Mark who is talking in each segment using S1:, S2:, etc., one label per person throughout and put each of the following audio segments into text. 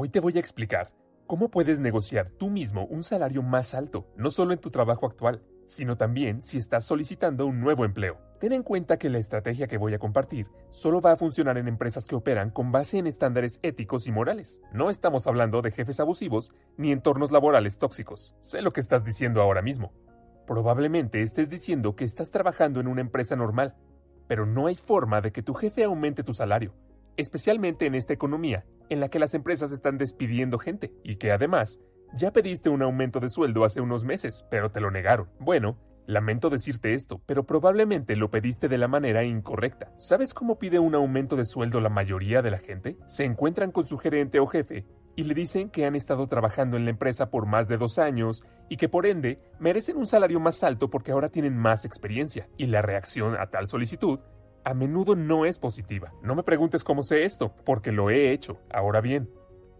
S1: Hoy te voy a explicar cómo puedes negociar tú mismo un salario más alto, no solo en tu trabajo actual, sino también si estás solicitando un nuevo empleo. Ten en cuenta que la estrategia que voy a compartir solo va a funcionar en empresas que operan con base en estándares éticos y morales. No estamos hablando de jefes abusivos ni entornos laborales tóxicos. Sé lo que estás diciendo ahora mismo. Probablemente estés diciendo que estás trabajando en una empresa normal, pero no hay forma de que tu jefe aumente tu salario, especialmente en esta economía en la que las empresas están despidiendo gente y que además ya pediste un aumento de sueldo hace unos meses, pero te lo negaron. Bueno, lamento decirte esto, pero probablemente lo pediste de la manera incorrecta. ¿Sabes cómo pide un aumento de sueldo la mayoría de la gente? Se encuentran con su gerente o jefe y le dicen que han estado trabajando en la empresa por más de dos años y que por ende merecen un salario más alto porque ahora tienen más experiencia. Y la reacción a tal solicitud a menudo no es positiva. No me preguntes cómo sé esto, porque lo he hecho. Ahora bien,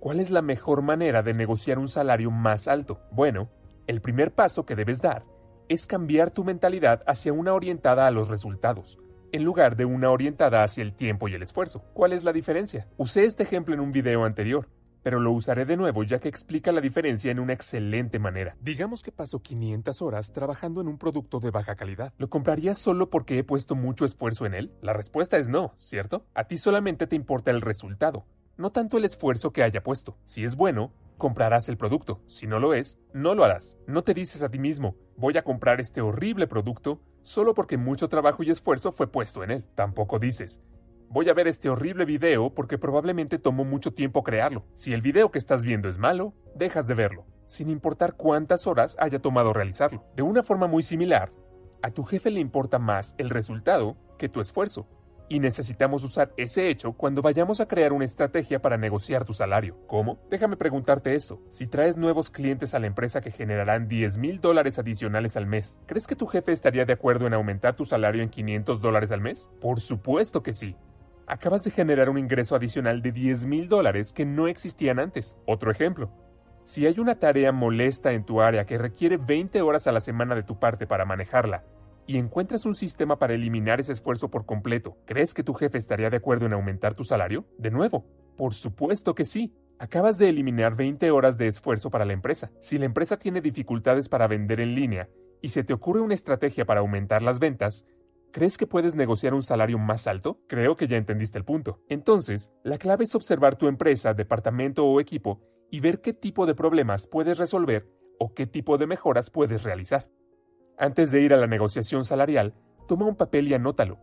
S1: ¿cuál es la mejor manera de negociar un salario más alto? Bueno, el primer paso que debes dar es cambiar tu mentalidad hacia una orientada a los resultados, en lugar de una orientada hacia el tiempo y el esfuerzo. ¿Cuál es la diferencia? Usé este ejemplo en un video anterior, pero lo usaré de nuevo ya que explica la diferencia en una excelente manera. Digamos que paso 500 horas trabajando en un producto de baja calidad. ¿Lo comprarías solo porque he puesto mucho esfuerzo en él? La respuesta es no, ¿cierto? A ti solamente te importa el resultado, no tanto el esfuerzo que haya puesto. Si es bueno, comprarás el producto. Si no lo es, no lo harás. No te dices a ti mismo, voy a comprar este horrible producto solo porque mucho trabajo y esfuerzo fue puesto en él. Tampoco dices, voy a ver este horrible video porque probablemente tomó mucho tiempo crearlo. Si el video que estás viendo es malo, dejas de verlo, sin importar cuántas horas haya tomado realizarlo. De una forma muy similar, a tu jefe le importa más el resultado que tu esfuerzo. Y necesitamos usar ese hecho cuando vayamos a crear una estrategia para negociar tu salario. ¿Cómo? Déjame preguntarte eso. Si traes nuevos clientes a la empresa que generarán 10 mil dólares adicionales al mes, ¿crees que tu jefe estaría de acuerdo en aumentar tu salario en 500 dólares al mes? Por supuesto que sí. Acabas de generar un ingreso adicional de 10 mil dólares que no existían antes. Otro ejemplo. Si hay una tarea molesta en tu área que requiere 20 horas a la semana de tu parte para manejarla, y encuentras un sistema para eliminar ese esfuerzo por completo, ¿crees que tu jefe estaría de acuerdo en aumentar tu salario? De nuevo, por supuesto que sí. Acabas de eliminar 20 horas de esfuerzo para la empresa. Si la empresa tiene dificultades para vender en línea y se te ocurre una estrategia para aumentar las ventas, ¿Crees que puedes negociar un salario más alto? Creo que ya entendiste el punto. Entonces, la clave es observar tu empresa, departamento o equipo y ver qué tipo de problemas puedes resolver o qué tipo de mejoras puedes realizar. Antes de ir a la negociación salarial, toma un papel y anótalo.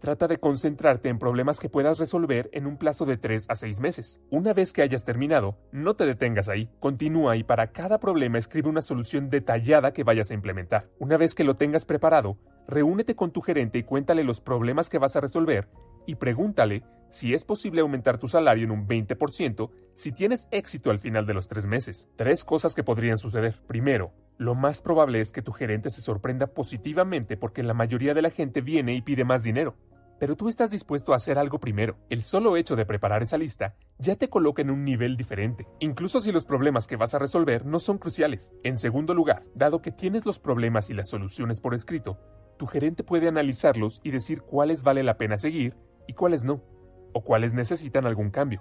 S1: Trata de concentrarte en problemas que puedas resolver en un plazo de 3 a 6 meses. Una vez que hayas terminado, no te detengas ahí. Continúa y para cada problema escribe una solución detallada que vayas a implementar. Una vez que lo tengas preparado, reúnete con tu gerente y cuéntale los problemas que vas a resolver y pregúntale si es posible aumentar tu salario en un 20% si tienes éxito al final de los tres meses. Tres cosas que podrían suceder. Primero, lo más probable es que tu gerente se sorprenda positivamente porque la mayoría de la gente viene y pide más dinero. Pero tú estás dispuesto a hacer algo primero. El solo hecho de preparar esa lista ya te coloca en un nivel diferente, incluso si los problemas que vas a resolver no son cruciales. En segundo lugar, dado que tienes los problemas y las soluciones por escrito, tu gerente puede analizarlos y decir cuáles vale la pena seguir y cuáles no, o cuáles necesitan algún cambio.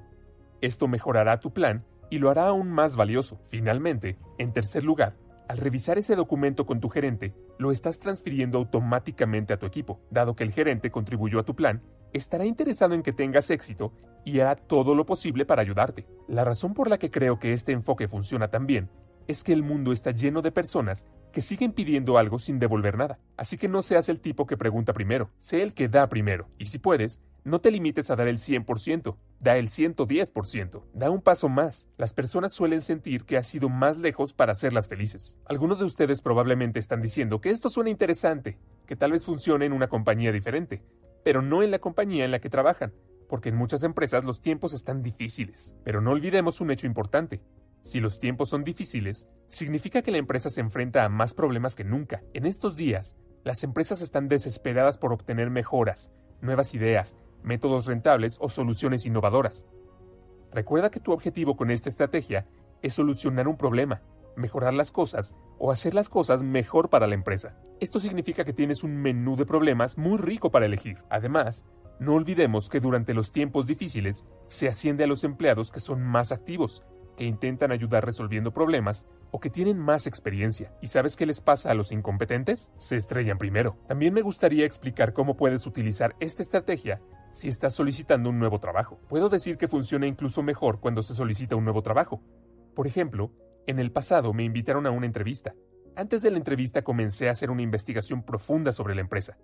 S1: Esto mejorará tu plan y lo hará aún más valioso. Finalmente, en tercer lugar, al revisar ese documento con tu gerente, lo estás transfiriendo automáticamente a tu equipo. Dado que el gerente contribuyó a tu plan, estará interesado en que tengas éxito y hará todo lo posible para ayudarte. La razón por la que creo que este enfoque funciona tan bien es que el mundo está lleno de personas que siguen pidiendo algo sin devolver nada. Así que no seas el tipo que pregunta primero, sé el que da primero. Y si puedes, no te limites a dar el 100%, da el 110%, da un paso más. Las personas suelen sentir que has ido más lejos para hacerlas felices. Algunos de ustedes probablemente están diciendo que esto suena interesante, que tal vez funcione en una compañía diferente, pero no en la compañía en la que trabajan, porque en muchas empresas los tiempos están difíciles. Pero no olvidemos un hecho importante. Si los tiempos son difíciles, significa que la empresa se enfrenta a más problemas que nunca. En estos días, las empresas están desesperadas por obtener mejoras, nuevas ideas, métodos rentables o soluciones innovadoras. Recuerda que tu objetivo con esta estrategia es solucionar un problema, mejorar las cosas o hacer las cosas mejor para la empresa. Esto significa que tienes un menú de problemas muy rico para elegir. Además, no olvidemos que durante los tiempos difíciles se asciende a los empleados que son más activos, que intentan ayudar resolviendo problemas o que tienen más experiencia. ¿Y sabes qué les pasa a los incompetentes? Se estrellan primero. También me gustaría explicar cómo puedes utilizar esta estrategia si estás solicitando un nuevo trabajo. Puedo decir que funciona incluso mejor cuando se solicita un nuevo trabajo. Por ejemplo, en el pasado me invitaron a una entrevista. Antes de la entrevista comencé a hacer una investigación profunda sobre la empresa,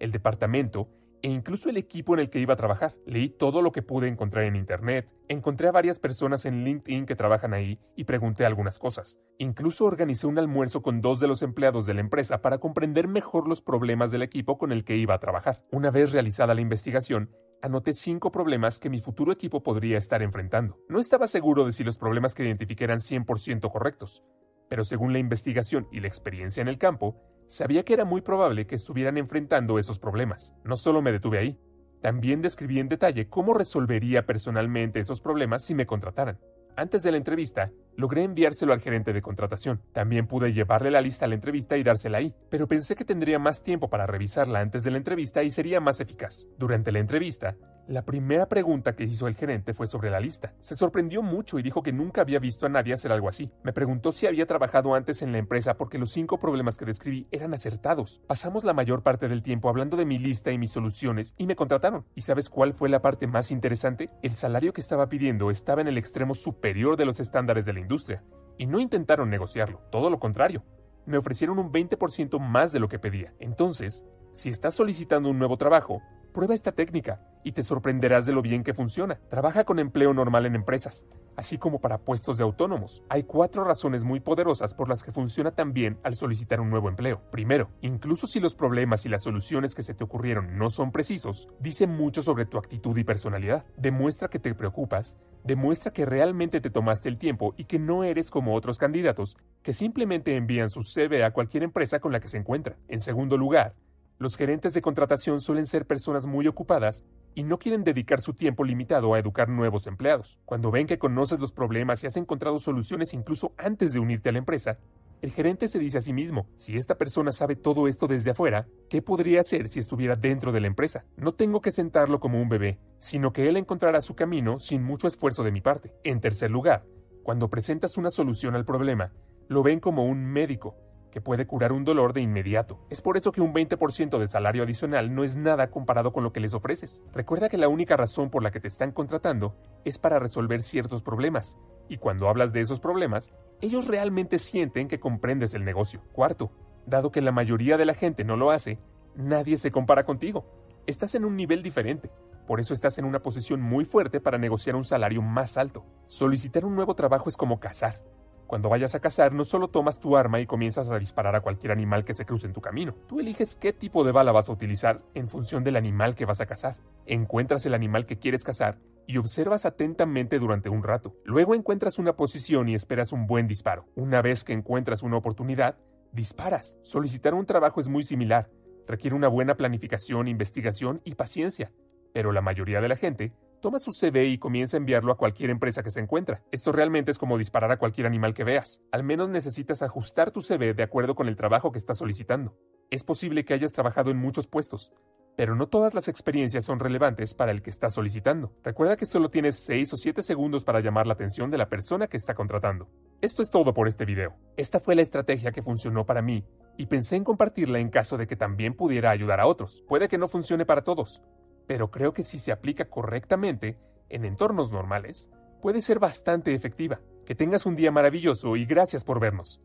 S1: el departamento e incluso el equipo en el que iba a trabajar. Leí todo lo que pude encontrar en Internet, encontré a varias personas en LinkedIn que trabajan ahí y pregunté algunas cosas. Incluso organicé un almuerzo con dos de los empleados de la empresa para comprender mejor los problemas del equipo con el que iba a trabajar. Una vez realizada la investigación, anoté cinco problemas que mi futuro equipo podría estar enfrentando. No estaba seguro de si los problemas que identifiqué eran 100% correctos, pero según la investigación y la experiencia en el campo, Sabía que era muy probable que estuvieran enfrentando esos problemas. No solo me detuve ahí, también describí en detalle cómo resolvería personalmente esos problemas si me contrataran. Antes de la entrevista, logré enviárselo al gerente de contratación. También pude llevarle la lista a la entrevista y dársela ahí, pero pensé que tendría más tiempo para revisarla antes de la entrevista y sería más eficaz. Durante la entrevista, la primera pregunta que hizo el gerente fue sobre la lista. Se sorprendió mucho y dijo que nunca había visto a nadie hacer algo así. Me preguntó si había trabajado antes en la empresa porque los cinco problemas que describí eran acertados. Pasamos la mayor parte del tiempo hablando de mi lista y mis soluciones y me contrataron. ¿Y sabes cuál fue la parte más interesante? El salario que estaba pidiendo estaba en el extremo superior de los estándares de la industria. Y no intentaron negociarlo, todo lo contrario. Me ofrecieron un 20% más de lo que pedía. Entonces, si estás solicitando un nuevo trabajo, Prueba esta técnica y te sorprenderás de lo bien que funciona. Trabaja con empleo normal en empresas, así como para puestos de autónomos. Hay cuatro razones muy poderosas por las que funciona tan bien al solicitar un nuevo empleo. Primero, incluso si los problemas y las soluciones que se te ocurrieron no son precisos, dice mucho sobre tu actitud y personalidad. Demuestra que te preocupas, demuestra que realmente te tomaste el tiempo y que no eres como otros candidatos que simplemente envían su CV a cualquier empresa con la que se encuentra. En segundo lugar, los gerentes de contratación suelen ser personas muy ocupadas y no quieren dedicar su tiempo limitado a educar nuevos empleados. Cuando ven que conoces los problemas y has encontrado soluciones incluso antes de unirte a la empresa, el gerente se dice a sí mismo, si esta persona sabe todo esto desde afuera, ¿qué podría hacer si estuviera dentro de la empresa? No tengo que sentarlo como un bebé, sino que él encontrará su camino sin mucho esfuerzo de mi parte. En tercer lugar, cuando presentas una solución al problema, lo ven como un médico, que puede curar un dolor de inmediato. Es por eso que un 20% de salario adicional no es nada comparado con lo que les ofreces. Recuerda que la única razón por la que te están contratando es para resolver ciertos problemas, y cuando hablas de esos problemas, ellos realmente sienten que comprendes el negocio. Cuarto, dado que la mayoría de la gente no lo hace, nadie se compara contigo. Estás en un nivel diferente. Por eso estás en una posición muy fuerte para negociar un salario más alto. Solicitar un nuevo trabajo es como cazar. Cuando vayas a cazar, no solo tomas tu arma y comienzas a disparar a cualquier animal que se cruce en tu camino. Tú eliges qué tipo de bala vas a utilizar en función del animal que vas a cazar. Encuentras el animal que quieres cazar y observas atentamente durante un rato. Luego encuentras una posición y esperas un buen disparo. Una vez que encuentras una oportunidad, disparas. Solicitar un trabajo es muy similar. Requiere una buena planificación, investigación y paciencia. Pero la mayoría de la gente Toma su CV y comienza a enviarlo a cualquier empresa que se encuentra. Esto realmente es como disparar a cualquier animal que veas. Al menos necesitas ajustar tu CV de acuerdo con el trabajo que estás solicitando. Es posible que hayas trabajado en muchos puestos, pero no todas las experiencias son relevantes para el que estás solicitando. Recuerda que solo tienes 6 o 7 segundos para llamar la atención de la persona que está contratando. Esto es todo por este video. Esta fue la estrategia que funcionó para mí y pensé en compartirla en caso de que también pudiera ayudar a otros. Puede que no funcione para todos, pero creo que si se aplica correctamente, en entornos normales, puede ser bastante efectiva. Que tengas un día maravilloso y gracias por vernos.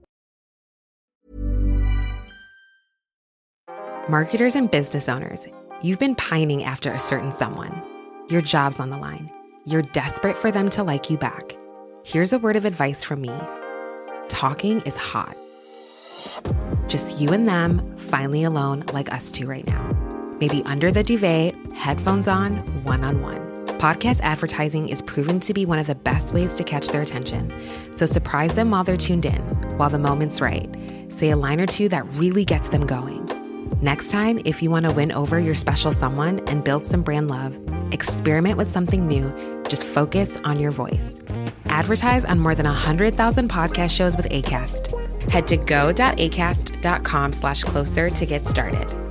S2: Marketers and business owners, you've been pining after a certain someone. Your job's on the line. You're desperate for them to like you back. Here's a word of advice from me talking is hot. Just you and them, finally alone, like us two right now maybe under the duvet, headphones on, one on one. Podcast advertising is proven to be one of the best ways to catch their attention. So surprise them while they're tuned in, while the moment's right. Say a line or two that really gets them going. Next time, if you want to win over your special someone and build some brand love, experiment with something new. Just focus on your voice. Advertise on more than 100,000 podcast shows with ACAST. Head to go.acast.com slash closer to get started.